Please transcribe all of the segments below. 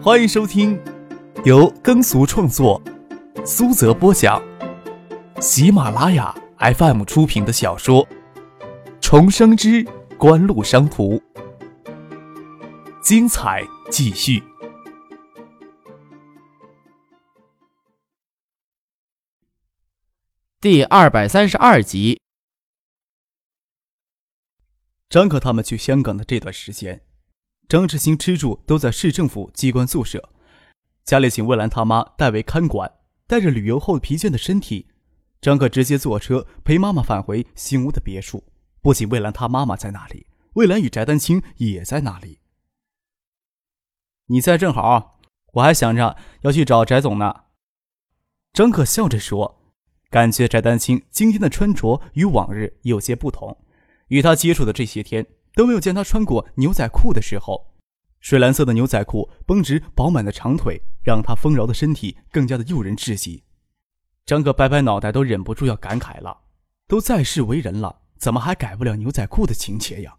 欢迎收听由耕俗创作、苏泽播讲、喜马拉雅 FM 出品的小说《重生之官路商途》，精彩继续，第二百三十二集。张可他们去香港的这段时间。张志新吃住都在市政府机关宿舍，家里请魏兰他妈代为看管。带着旅游后疲倦的身体，张可直接坐车陪妈妈返回新屋的别墅。不仅魏兰他妈妈在那里，魏兰与翟丹青也在那里。你在正好，我还想着要去找翟总呢。张可笑着说，感觉翟丹青今天的穿着与往日有些不同，与他接触的这些天。都没有见他穿过牛仔裤的时候，水蓝色的牛仔裤绷直饱满的长腿，让他丰饶的身体更加的诱人至极。张哥摆摆脑袋，都忍不住要感慨了：都在世为人了，怎么还改不了牛仔裤的情节呀？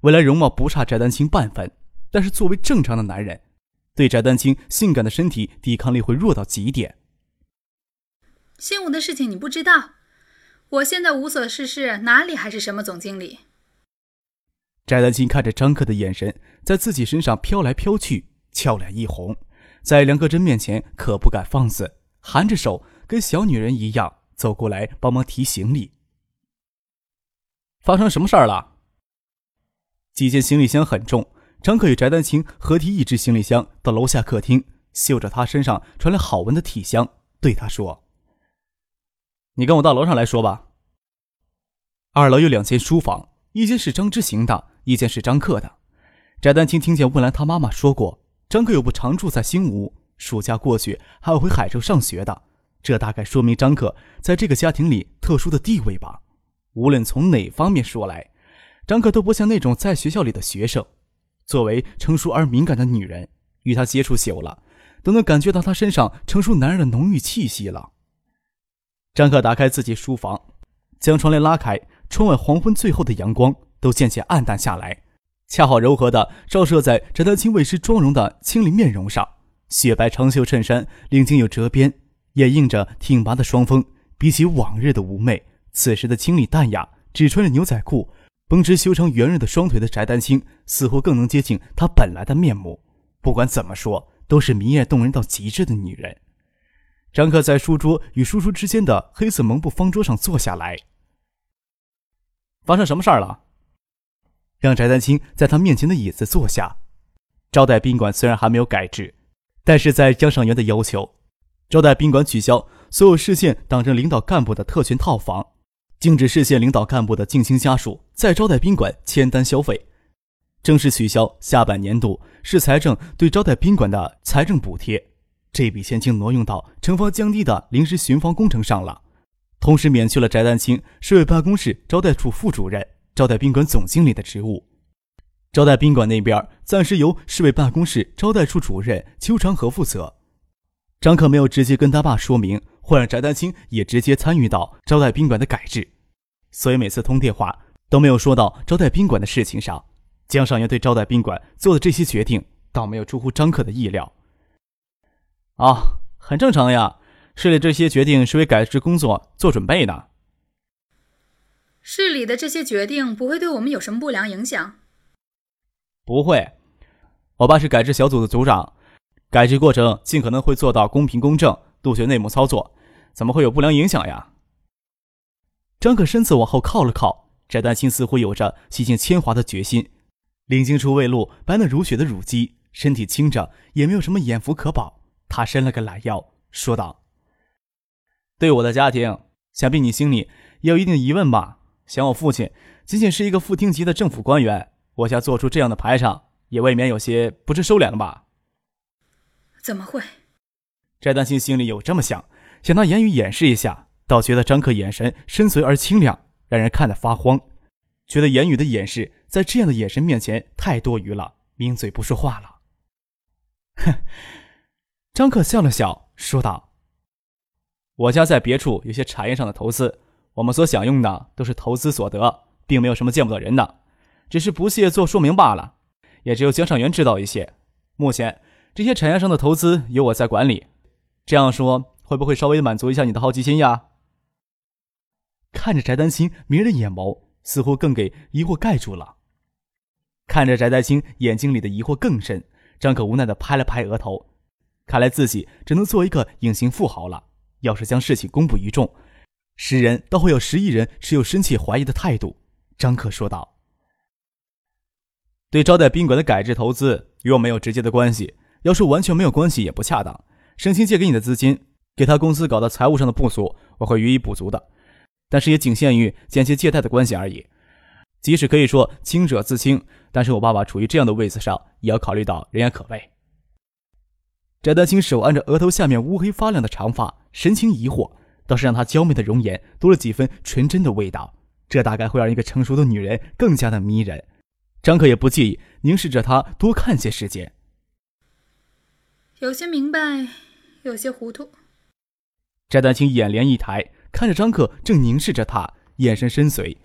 未来容貌不差翟丹青半分，但是作为正常的男人，对翟丹青性感的身体抵抗力会弱到极点。新武的事情你不知道，我现在无所事事，哪里还是什么总经理？翟丹青看着张克的眼神在自己身上飘来飘去，俏脸一红，在梁克珍面前可不敢放肆，含着手跟小女人一样走过来帮忙提行李。发生什么事儿了？几件行李箱很重，张克与翟丹青合提一只行李箱到楼下客厅，嗅着他身上传来好闻的体香，对他说：“你跟我到楼上来说吧。二楼有两间书房，一间是张之行的。”一件是张克的，翟丹青听见温兰他妈妈说过，张克又不常住在新屋，暑假过去还要回海州上学的，这大概说明张克在这个家庭里特殊的地位吧。无论从哪方面说来，张克都不像那种在学校里的学生。作为成熟而敏感的女人，与他接触久了，都能感觉到他身上成熟男人的浓郁气息了。张克打开自己书房，将窗帘拉开，窗外黄昏最后的阳光。都渐渐暗淡下来，恰好柔和的照射在翟丹青未施妆容的清丽面容上。雪白长袖衬衫领巾有折边，掩映着挺拔的双峰。比起往日的妩媚，此时的清丽淡雅，只穿着牛仔裤、绷直修长圆润的双腿的翟丹青，似乎更能接近她本来的面目。不管怎么说，都是明艳动人到极致的女人。张克在书桌与书桌之间的黑色蒙布方桌上坐下来。发生什么事儿了？让翟丹青在他面前的椅子坐下。招待宾馆虽然还没有改制，但是在江上元的要求，招待宾馆取消所有市县党政领导干部的特权套房，禁止市县领导干部的近亲家属在招待宾馆签单消费，正式取消下半年度市财政对招待宾馆的财政补贴，这笔钱竟挪用到城防江堤的临时巡防工程上了，同时免去了翟丹青市委办公室招待处副主任。招待宾馆总经理的职务，招待宾馆那边暂时由市委办公室招待处主任邱长河负责。张克没有直接跟他爸说明，会让翟丹青也直接参与到招待宾馆的改制，所以每次通电话都没有说到招待宾馆的事情上。江上元对招待宾馆做的这些决定，倒没有出乎张克的意料。啊，很正常呀，市里这些决定是为改制工作做准备的。市里的这些决定不会对我们有什么不良影响？不会，我爸是改制小组的组长，改制过程尽可能会做到公平公正，杜绝内幕操作，怎么会有不良影响呀？张可身子往后靠了靠，翟丹青似乎有着洗尽铅华的决心，领经处未露白嫩如雪的乳肌，身体轻着也没有什么眼福可保。他伸了个懒腰，说道：“对我的家庭，想必你心里也有一定疑问吧？”想我父亲仅仅是一个副厅级的政府官员，我家做出这样的排场，也未免有些不知收敛了吧？怎么会？翟丹青心里有这么想，想拿言语掩饰一下，倒觉得张克眼神深邃而清亮，让人看得发慌。觉得言语的掩饰在这样的眼神面前太多余了，抿嘴不说话了。哼，张克笑了笑，说道：“我家在别处有些产业上的投资。”我们所享用的都是投资所得，并没有什么见不得人的，只是不屑做说明罢了。也只有江上元知道一些。目前这些产业上的投资由我在管理。这样说会不会稍微满足一下你的好奇心呀？看着翟丹青迷人的眼眸，似乎更给疑惑盖住了。看着翟丹青眼睛里的疑惑更深，张可无奈的拍了拍额头。看来自己只能做一个隐形富豪了。要是将事情公布于众，十人倒会有十亿人持有深切怀疑的态度。张克说道：“对招待宾馆的改制投资与我没有直接的关系，要说完全没有关系也不恰当。盛清借给你的资金，给他公司搞的财务上的不足，我会予以补足的。但是也仅限于间接借贷的关系而已。即使可以说清者自清，但是我爸爸处于这样的位子上，也要考虑到人言可畏。”翟丹青手按着额头下面乌黑发亮的长发，神情疑惑，倒是让她娇媚的容颜多了几分纯真的味道。这大概会让一个成熟的女人更加的迷人。张可也不介意凝视着她多看些时间。有些明白，有些糊涂。翟丹青眼帘一抬，看着张可正凝视着他，眼神深邃，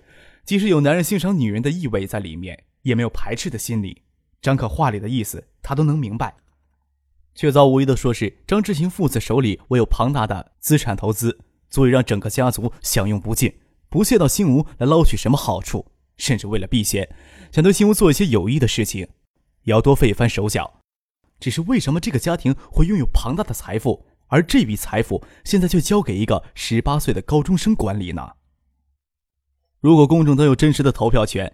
即使有男人欣赏女人的意味在里面，也没有排斥的心理。张可话里的意思，他都能明白。确凿无疑的说，是张志行父子手里握有庞大的资产投资，足以让整个家族享用不尽，不屑到新吴来捞取什么好处，甚至为了避嫌，想对新吴做一些有益的事情，也要多费一番手脚。只是为什么这个家庭会拥有庞大的财富，而这笔财富现在却交给一个十八岁的高中生管理呢？如果公众都有真实的投票权。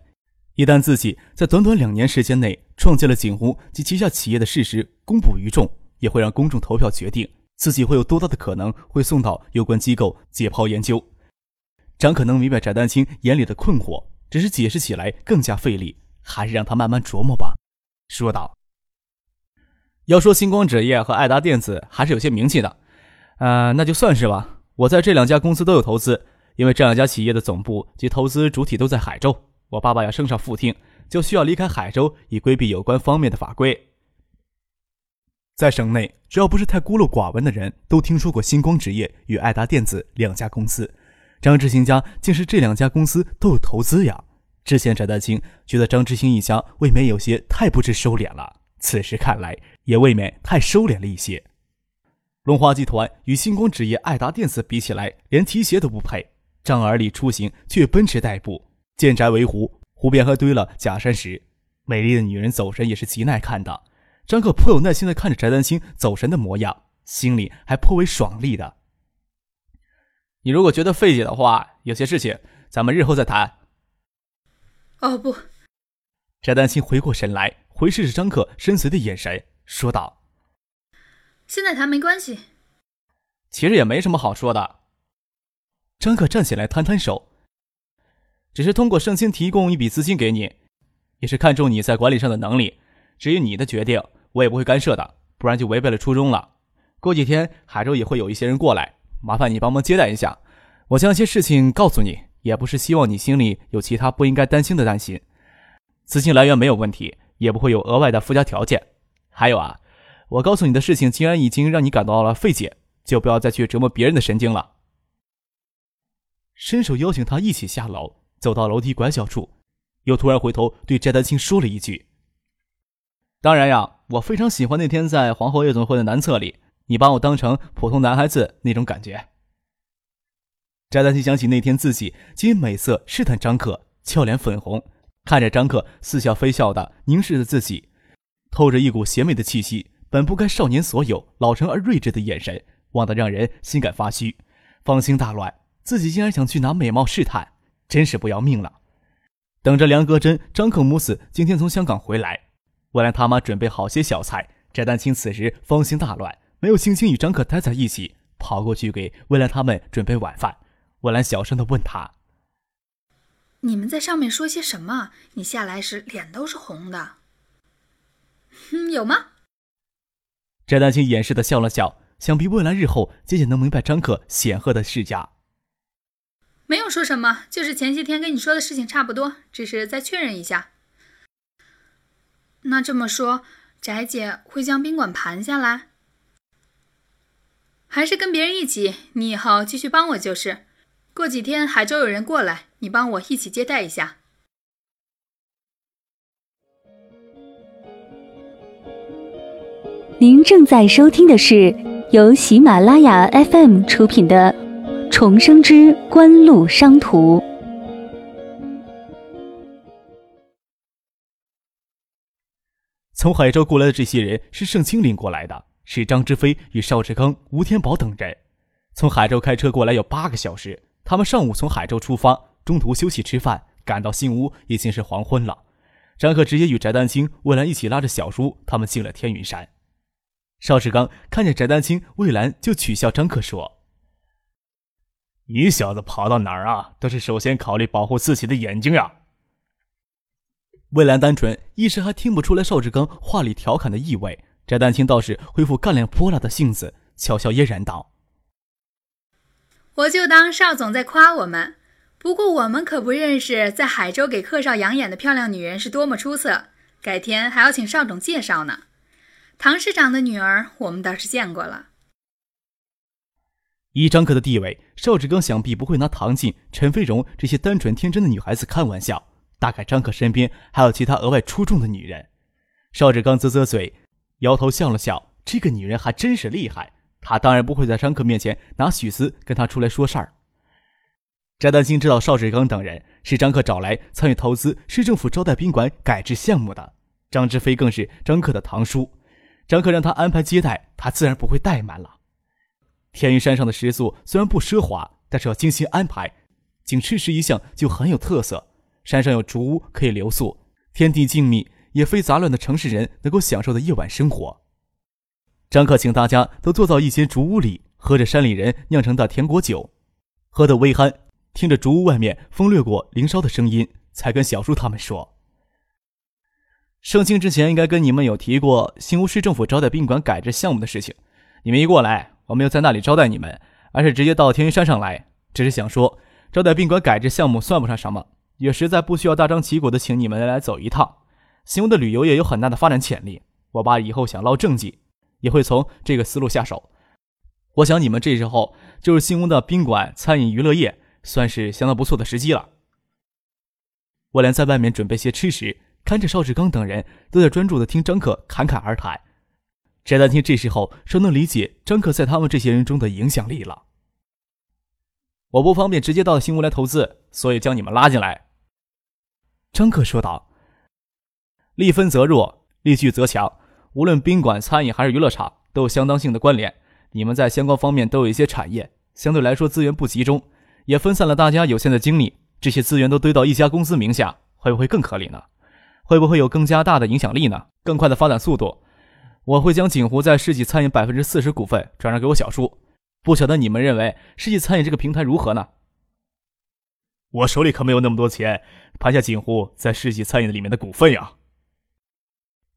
一旦自己在短短两年时间内创建了景湖及旗下企业的事实公布于众，也会让公众投票决定自己会有多大的可能会送到有关机构解剖研究。张可能明白翟丹青眼里的困惑，只是解释起来更加费力，还是让他慢慢琢磨吧。说道：“要说星光纸业和爱达电子还是有些名气的，呃，那就算是吧。我在这两家公司都有投资，因为这两家企业的总部及投资主体都在海州。”我爸爸要升上副厅，就需要离开海州，以规避有关方面的法规。在省内，只要不是太孤陋寡闻的人，都听说过星光纸业与爱达电子两家公司。张志兴家竟是这两家公司都有投资呀！之前翟大清觉得张志兴一家未免有些太不知收敛了，此时看来也未免太收敛了一些。龙华集团与星光纸业、爱达电子比起来，连提鞋都不配。张儿里出行却奔驰代步。建宅为湖，湖边还堆了假山石。美丽的女人走神也是极耐看的。张克颇有耐心的看着翟丹青走神的模样，心里还颇为爽利的。你如果觉得费解的话，有些事情咱们日后再谈。哦不，翟丹青回过神来，回视着张克深邃的眼神，说道：“现在谈没关系。”其实也没什么好说的。张克站起来，摊摊手。只是通过盛清提供一笔资金给你，也是看中你在管理上的能力。至于你的决定，我也不会干涉的，不然就违背了初衷了。过几天海州也会有一些人过来，麻烦你帮忙接待一下。我将一些事情告诉你，也不是希望你心里有其他不应该担心的担心。资金来源没有问题，也不会有额外的附加条件。还有啊，我告诉你的事情，既然已经让你感到了费解，就不要再去折磨别人的神经了。伸手邀请他一起下楼。走到楼梯拐角处，又突然回头对翟丹青说了一句：“当然呀，我非常喜欢那天在皇后夜总会的男厕里，你把我当成普通男孩子那种感觉。”翟丹青想起那天自己基因美色试探张克，俏脸粉红，看着张克似笑非笑的凝视着自己，透着一股邪魅的气息，本不该少年所有、老成而睿智的眼神，望得让人心感发虚，芳心大乱。自己竟然想去拿美貌试探。真是不要命了！等着梁格珍、张克母子今天从香港回来，为了他妈准备好些小菜。翟丹青此时芳心大乱，没有心情与张可待在一起，跑过去给魏兰他们准备晚饭。魏兰小声的问他：“你们在上面说些什么？你下来时脸都是红的。”“嗯，有吗？”翟丹青掩饰的笑了笑，想必魏兰日后渐渐能明白张可显赫的世家。没有说什么，就是前些天跟你说的事情差不多，只是再确认一下。那这么说，翟姐会将宾馆盘下来，还是跟别人一起？你以后继续帮我就是。过几天海州有人过来，你帮我一起接待一下。您正在收听的是由喜马拉雅 FM 出品的《重生之官路商途》。从海州过来的这些人是盛清领过来的，是张之飞与邵志刚、吴天宝等人。从海州开车过来有八个小时，他们上午从海州出发，中途休息吃饭，赶到新屋已经是黄昏了。张克直接与翟丹青、魏兰一起拉着小叔，他们进了天云山。邵志刚看见翟丹青、魏兰，就取笑张克说：“你小子跑到哪儿啊？都是首先考虑保护自己的眼睛呀。”魏兰单纯，一时还听不出来邵志刚话里调侃的意味。翟丹青倒是恢复干练泼辣的性子，悄悄嫣然道：“我就当邵总在夸我们。不过我们可不认识在海州给客少养眼的漂亮女人是多么出色，改天还要请邵总介绍呢。”唐市长的女儿，我们倒是见过了。以张克的地位，邵志刚想必不会拿唐静、陈飞荣这些单纯天真的女孩子开玩笑。大概张克身边还有其他额外出众的女人。邵志刚啧啧嘴，摇头笑了笑。这个女人还真是厉害。他当然不会在张克面前拿许思跟他出来说事儿。翟丹青知道邵志刚等人是张克找来参与投资市政府招待宾馆改制项目的。张志飞更是张克的堂叔。张克让他安排接待，他自然不会怠慢了。天云山上的食宿虽然不奢华，但是要精心安排，仅吃食一项就很有特色。山上有竹屋可以留宿，天地静谧，也非杂乱的城市人能够享受的夜晚生活。张克请大家都坐到一间竹屋里，喝着山里人酿成的甜果酒，喝得微酣，听着竹屋外面风掠过林梢的声音，才跟小叔他们说。盛清之前应该跟你们有提过新屋市政府招待宾馆改制项目的事情。你们一过来，我没有在那里招待你们，而是直接到天云山上来。只是想说，招待宾馆改制项目算不上什么，也实在不需要大张旗鼓的请你们来走一趟。新屋的旅游业有很大的发展潜力，我爸以后想捞政绩，也会从这个思路下手。我想你们这时候就是新屋的宾馆、餐饮、娱乐业，算是相当不错的时机了。我连在外面准备些吃食。看着邵志刚等人都在专注的听张克侃侃而谈，翟丹青这时候稍能理解张克在他们这些人中的影响力了。我不方便直接到新屋来投资，所以将你们拉进来。张克说道：“力分则弱，力聚则强。无论宾馆、餐饮还是娱乐场，都有相当性的关联。你们在相关方面都有一些产业，相对来说资源不集中，也分散了大家有限的精力。这些资源都堆到一家公司名下，会不会更合理呢？”会不会有更加大的影响力呢？更快的发展速度？我会将锦湖在世纪餐饮百分之四十股份转让给我小叔。不晓得你们认为世纪餐饮这个平台如何呢？我手里可没有那么多钱盘下锦湖在世纪餐饮里面的股份呀。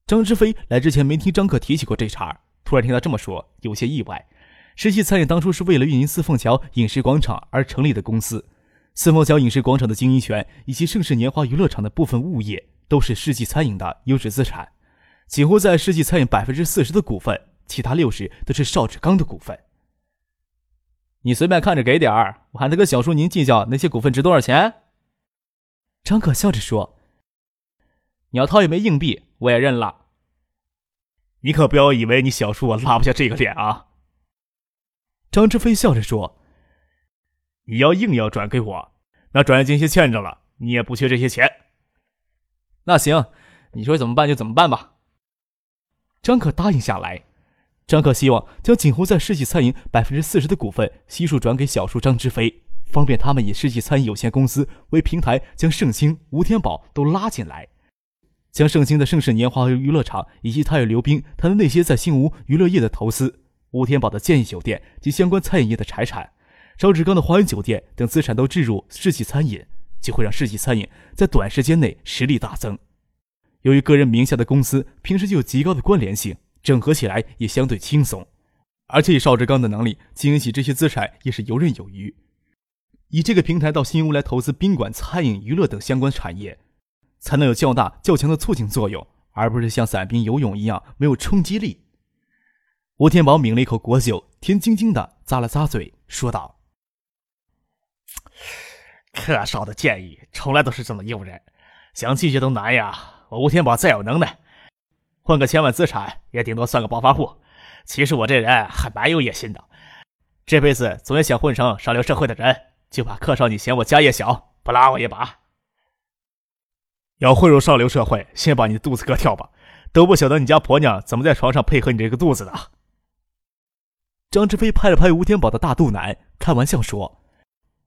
张之飞来之前没听张克提起过这茬，突然听他这么说，有些意外。世纪餐饮当初是为了运营四凤桥影视广场而成立的公司，四凤桥影视广场的经营权以及盛世年华娱乐场的部分物业。都是世纪餐饮的优质资产，几乎在世纪餐饮百分之四十的股份，其他六十都是邵志刚的股份。你随便看着给点儿，我还能跟小叔您计较那些股份值多少钱。张可笑着说：“你要掏一枚硬币，我也认了。你可不要以为你小叔我拉不下这个脸啊。”张志飞笑着说：“你要硬要转给我，那转业金先欠着了，你也不缺这些钱。”那行，你说怎么办就怎么办吧。张可答应下来。张可希望将锦湖在世纪餐饮百分之四十的股份悉数转给小叔张之飞，方便他们以世纪餐饮有限公司为平台，将盛兴、吴天宝都拉进来，将盛兴的盛世年华娱乐场以及他与刘冰他的那些在新吴娱乐业的投资，吴天宝的建议酒店及相关餐饮业的财产，赵志刚的华园酒店等资产都置入世纪餐饮。就会让世纪餐饮在短时间内实力大增。由于个人名下的公司平时就有极高的关联性，整合起来也相对轻松。而且以邵志刚的能力经营起这些资产也是游刃有余。以这个平台到新屋来投资宾馆、餐饮、娱乐等相关产业，才能有较大较强的促进作用，而不是像散兵游泳一样没有冲击力。吴天宝抿了一口果酒，甜津津的咂了咂嘴，说道。客少的建议从来都是这么诱人，想拒绝都难呀！我吴天宝再有能耐，混个千万资产也顶多算个暴发户。其实我这人还蛮有野心的，这辈子总也想混成上流社会的人，就怕客少你嫌我家业小，不拉我一把。要混入上流社会，先把你的肚子割掉吧，都不晓得你家婆娘怎么在床上配合你这个肚子的。张志飞拍了拍吴天宝的大肚腩，开玩笑说：“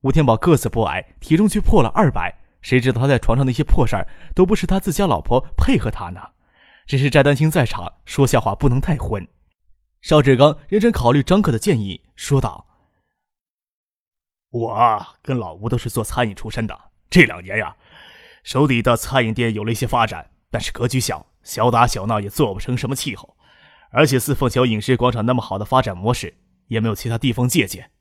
吴天宝个子不矮，体重却破了二百，谁知道他在床上那些破事儿都不是他自家老婆配合他呢？只是翟丹青在场，说笑话不能太荤。”邵志刚认真考虑张克的建议，说道：“我跟老吴都是做餐饮出身的，这两年呀，手底的餐饮店有了一些发展，但是格局小，小打小闹也做不成什么气候。而且四凤桥影视广场那么好的发展模式，也没有其他地方借鉴。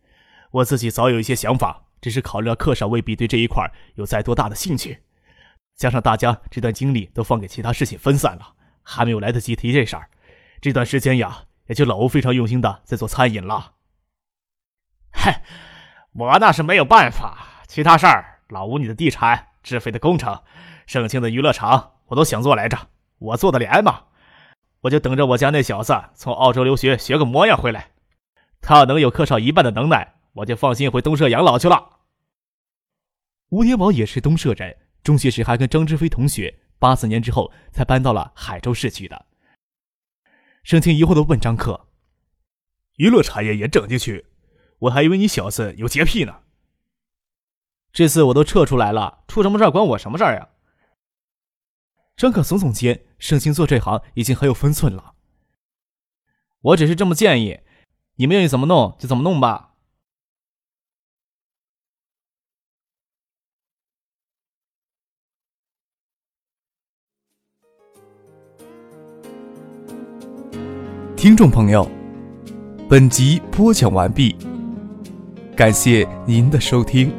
我自己早有一些想法，只是考虑到客少未必对这一块有再多大的兴趣，加上大家这段精力都放给其他事情分散了，还没有来得及提这事儿。这段时间呀。”也就老吴非常用心的在做餐饮了。嗨，我那是没有办法，其他事儿，老吴你的地产、智飞的工程、盛庆的娱乐场，我都想做来着，我做得连吗？我就等着我家那小子从澳洲留学学个模样回来，他要能有客少一半的能耐，我就放心回东社养老去了。吴天宝也是东社人，中学时还跟张志飞同学，八四年之后才搬到了海州市区的。盛清疑惑的问张克：“娱乐产业也整进去？我还以为你小子有洁癖呢。”这次我都撤出来了，出什么事儿关我什么事儿呀？张可耸耸肩，盛清做这行已经很有分寸了。我只是这么建议，你们愿意怎么弄就怎么弄吧。听众朋友，本集播讲完毕，感谢您的收听。